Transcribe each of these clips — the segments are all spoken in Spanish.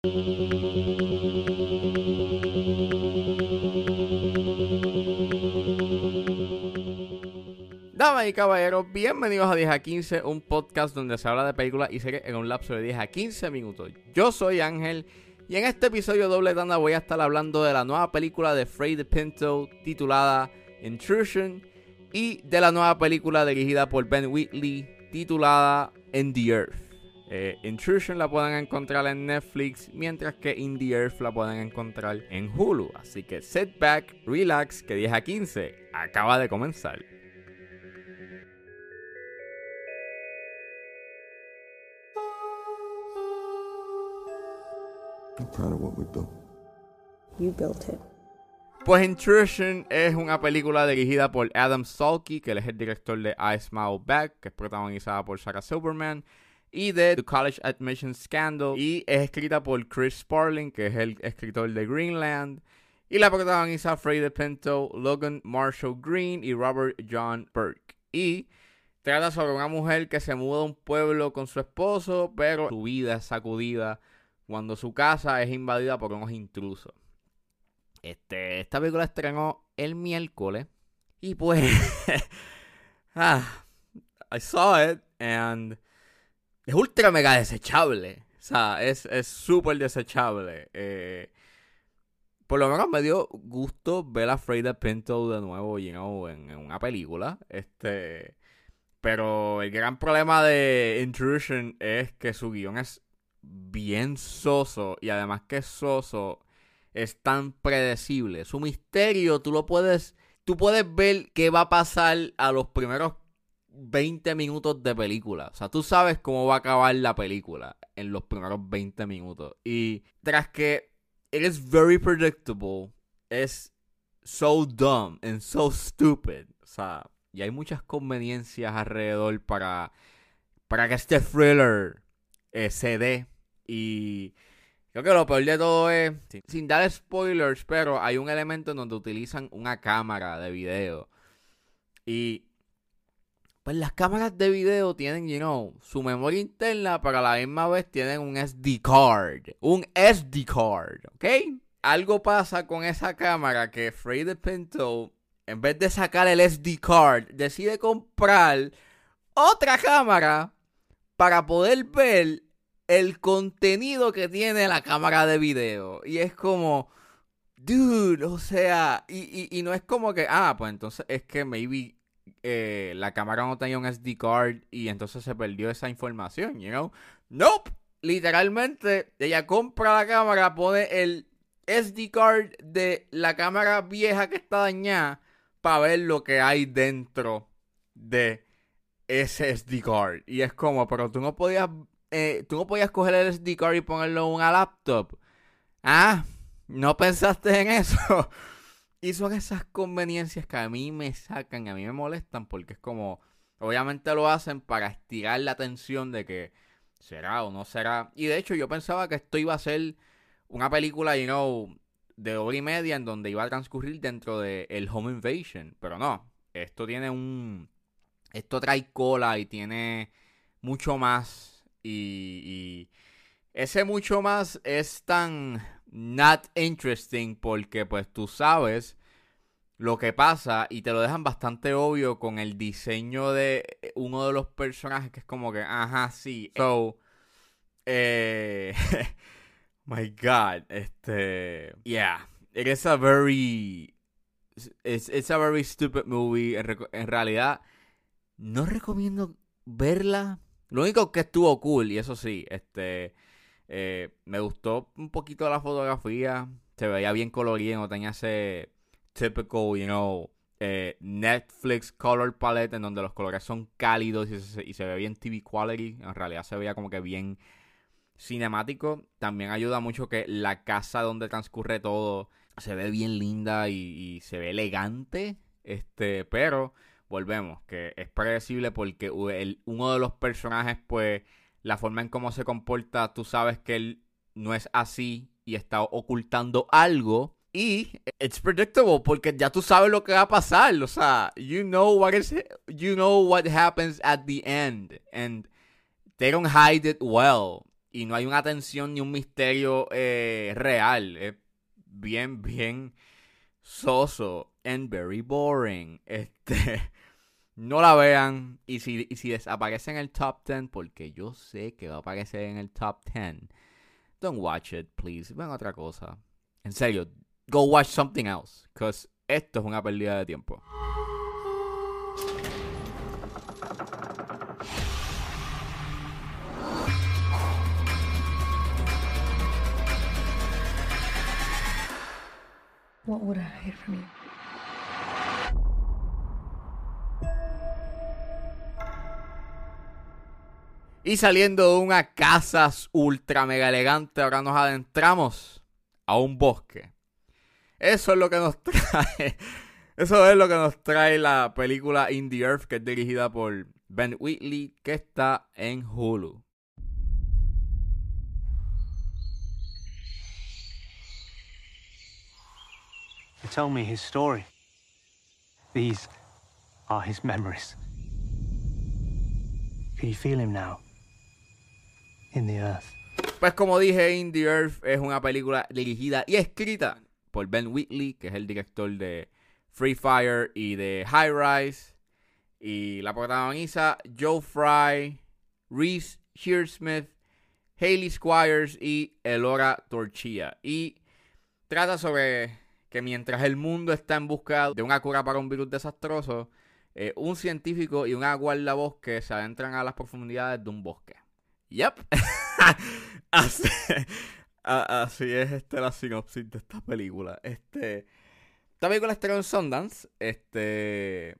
Damas y caballeros, bienvenidos a 10 a 15, un podcast donde se habla de películas y series en un lapso de 10 a 15 minutos. Yo soy Ángel y en este episodio doble tanda voy a estar hablando de la nueva película de Freddy Pinto titulada Intrusion y de la nueva película dirigida por Ben Wheatley titulada In the Earth. Eh, Intrusion la pueden encontrar en Netflix, mientras que In the Earth la pueden encontrar en Hulu. Así que sit back, relax, que 10 a 15 acaba de comenzar. I'm proud of what we built. You built it. Pues Intrusion es una película dirigida por Adam Salky, que él es el director de I Smile Back, que es protagonizada por Sarah Silverman, y de The College Admission Scandal, y es escrita por Chris Sparling, que es el escritor de Greenland, y la protagoniza Freddie Pinto, Logan Marshall Green y Robert John Burke. Y trata sobre una mujer que se muda a un pueblo con su esposo, pero su vida es sacudida cuando su casa es invadida por unos intrusos. Este, esta película estrenó el miércoles. Y pues. ah, I saw it and. Es ultra mega desechable. O sea, es súper desechable. Eh, por lo menos me dio gusto ver a Freida Pinto de nuevo, you en, una película. Este. Pero el gran problema de Intrusion es que su guion es bien soso. Y además que es soso es tan predecible. Su misterio, tú lo puedes. Tú puedes ver qué va a pasar a los primeros 20 minutos de película. O sea, tú sabes cómo va a acabar la película en los primeros 20 minutos. Y tras que it is very predictable, es so dumb and so stupid. O sea, y hay muchas conveniencias alrededor para, para que este thriller eh, se dé. Y Creo que lo peor de todo es, sin, dar spoilers, pero hay un elemento en donde utilizan una cámara de video. Y pues las cámaras de video tienen, you know, su memoria interna, pero a la misma vez tienen un SD card. Un SD card, ¿ok? Algo pasa con esa cámara que Freddy Pinto, en vez de sacar el SD card, decide comprar otra cámara para poder ver el contenido que tiene la cámara de video. Y es como, dude, o sea, y, y, no es como que, ah, pues entonces es que maybe eh, la cámara no tenía un SD card y entonces se perdió esa información, you know? Nope. Literalmente, ella compra la cámara, pone el SD card de la cámara vieja que está dañada para ver lo que hay dentro de ese SD card. Y es como, pero tú no podías eh, tú no podías coger el SD card y ponerlo en una laptop. Ah, no pensaste en eso. y son esas conveniencias que a mí me sacan, a mí me molestan porque es como, obviamente lo hacen para estirar la atención de que será o no será. Y de hecho yo pensaba que esto iba a ser una película, you know, de hora y media en donde iba a transcurrir dentro de el Home Invasion, pero no. Esto tiene un, esto trae cola y tiene mucho más y, ese mucho más es tan not interesting porque pues tú sabes lo que pasa y te lo dejan bastante obvio con el diseño de uno de los personajes que es como que, ajá, sí. So, eh, my God, este, yeah, it is a very, it's, it's a very stupid movie. en realidad, no recomiendo verla lo único que estuvo cool, y eso sí, este eh, me gustó un poquito la fotografía. Se veía bien colorido, tenía ese typical, you know, eh, Netflix color palette en donde los colores son cálidos y se, ve bien TV quality. En realidad se veía como que bien cinemático. También ayuda mucho que la casa donde transcurre todo se ve bien linda y, se ve elegante. Este, pero volvemos, que es predecible porque uno de los personajes, pues, la forma en cómo se comporta, tú sabes que él no es así y está ocultando algo. Y it's predictable porque ya tú sabes lo que va a pasar. O sea, you know what is you know what happens at the end. And they don't hide it well. y no hay una tensión ni un misterio eh, real. Es bien, bien soso and very boring. Este, no la vean. Y si, y si desaparece en el top 10, porque yo sé que va a aparecer en el top 10, don't watch it, please. Ven otra cosa. En serio, go watch something else. Because esto es una pérdida de tiempo. What would I hide from you? Y saliendo de una casa ultra mega elegante, ahora nos adentramos a un bosque. Eso es lo que nos trae. Eso es lo que nos trae la película In the Earth, que es dirigida por Ben Wheatley, que está en Hulu. Me his story. These are his memories. Can you feel him now? Pues como dije, In the Earth es una película dirigida y escrita por Ben Wheatley, que es el director de Free Fire y de High Rise. Y la protagoniza Joe Fry, Reese Shearsmith, Hayley Squires y Elora Torchilla. Y trata sobre que mientras el mundo está en busca de una cura para un virus desastroso, eh, un científico y una guardabosque se adentran a las profundidades de un bosque. Yep. así, es este, la sinopsis de esta película. Este, esta película estrenó en Sundance. Este,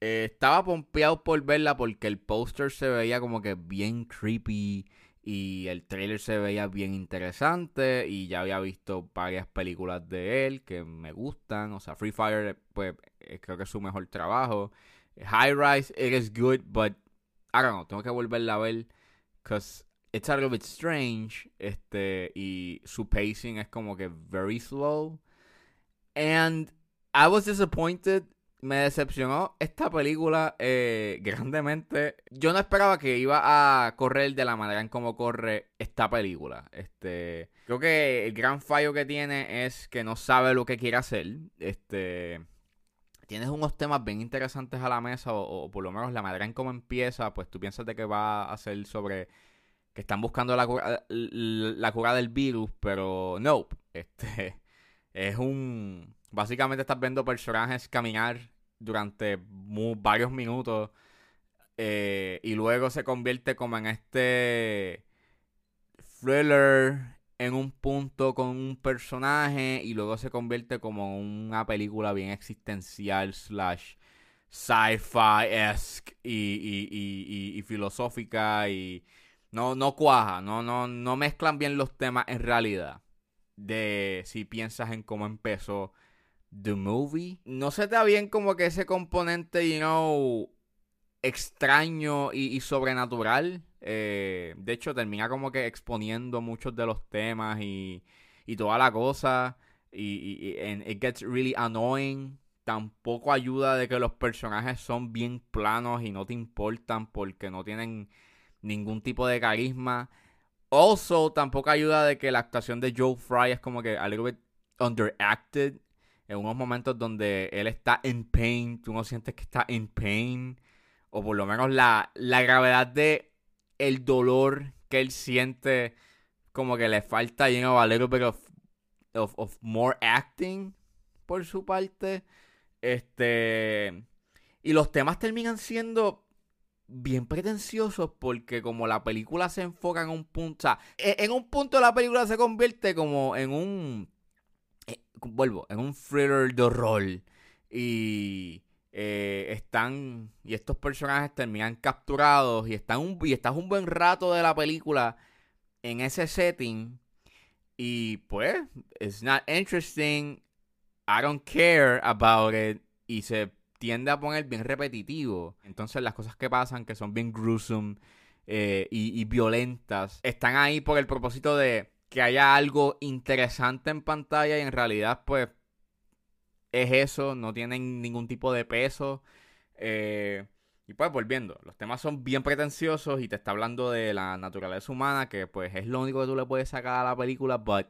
eh, estaba pompeado por verla porque el póster se veía como que bien creepy y el trailer se veía bien interesante y ya había visto varias películas de él que me gustan. O sea, Free Fire, pues eh, creo que es su mejor trabajo. High Rise, it is good, but I don't know, tengo que volverla a ver because it's a little bit strange. Este, y su pacing es como que very slow. And I was disappointed. Me decepcionó esta película eh, grandemente. Yo no esperaba que iba a correr de la manera en cómo corre esta película. Este, creo que el gran fallo que tiene es que no sabe lo que quiere hacer. Este, tienes unos temas bien interesantes a la mesa o, por lo menos la manera en cómo empieza, pues tú piensas de que va a ser sobre que están buscando la cura, la cura del virus, pero no, este es un básicamente estás viendo personajes caminar durante varios minutos eh, y luego se convierte como en este thriller en un punto con un personaje y luego se convierte como una película bien existencial slash sci-fi-esque y, y, y, y- filosófica y no, no cuaja, no, no, no mezclan bien los temas en realidad de si piensas en cómo empezó The Movie. No se te da bien como que ese componente, you know, extraño y sobrenatural. Eh, de hecho, termina como que exponiendo muchos de los temas y, y toda la cosa. Y, y, and it gets really annoying. Tampoco ayuda de que los personajes son bien planos y no te importan porque no tienen ningún tipo de carisma. Also, tampoco ayuda de que la actuación de Joe Fry es como que a little bit underacted. En unos momentos donde él está en pain, tú no sientes que está en pain. O por lo menos la, la gravedad de el dolor que él siente. Como que le falta, little bit of, of, of more acting por su parte. Este. Y los temas terminan siendo bien pretenciosos porque como la película se enfoca en un punto, o sea, e- en un punto la película se convierte como en un, eh, vuelvo, en un thriller de horror y eh, están, y estos personajes terminan capturados y están un, y estás un buen rato de la película en ese setting y pues, it's not interesting, I don't care about it y se tiende a poner bien repetitivo. Entonces las cosas que pasan, que son bien gruesome eh, y, y violentas, están ahí por el propósito de que haya algo interesante en pantalla y en realidad pues es eso, no tienen ningún tipo de peso. Eh, Y pues volviendo, los temas son bien pretenciosos y te está hablando de la naturaleza humana, que pues es lo único que tú le puedes sacar a la película, but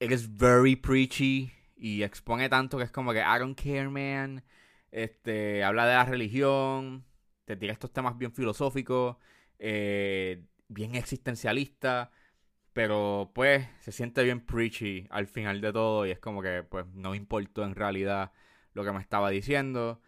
it is very preachy y expone tanto que es como que I don't care, man. Este, habla de la religión, te tira estos temas bien filosóficos, eh, bien existencialistas, pero pues se siente bien preachy al final de todo y es como que pues no importó en realidad lo que me estaba diciendo.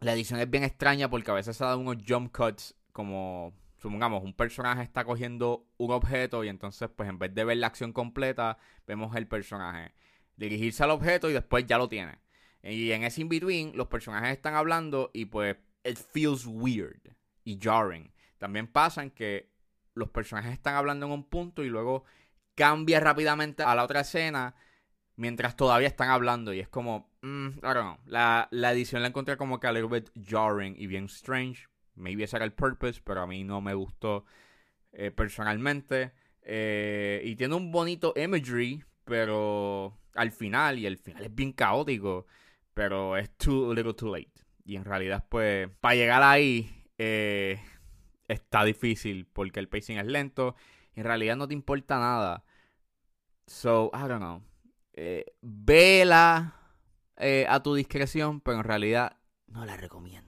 La edición es bien extraña porque a veces se dan unos jump cuts como supongamos un personaje está cogiendo un objeto y entonces pues en vez de ver la acción completa vemos el personaje dirigirse al objeto y después ya lo tiene. Y en ese in-between, los personajes están hablando y pues it feels weird y jarring. También pasa en que los personajes están hablando en un punto y luego cambia rápidamente a la otra escena mientras todavía están hablando. Y es como, mm, I don't know. La, la, edición la encontré como que a little bit jarring y bien strange. Maybe ese era el purpose, pero a mí no me gustó eh, personalmente. Eh, y tiene un bonito imagery, pero al final, y el final es bien caótico, pero es too little too late. Y en realidad, pues, para llegar ahí eh, está difícil porque el pacing es lento. En realidad no te importa nada. So, I don't know. Eh, vela eh, a tu discreción, pero en realidad no la recomiendo.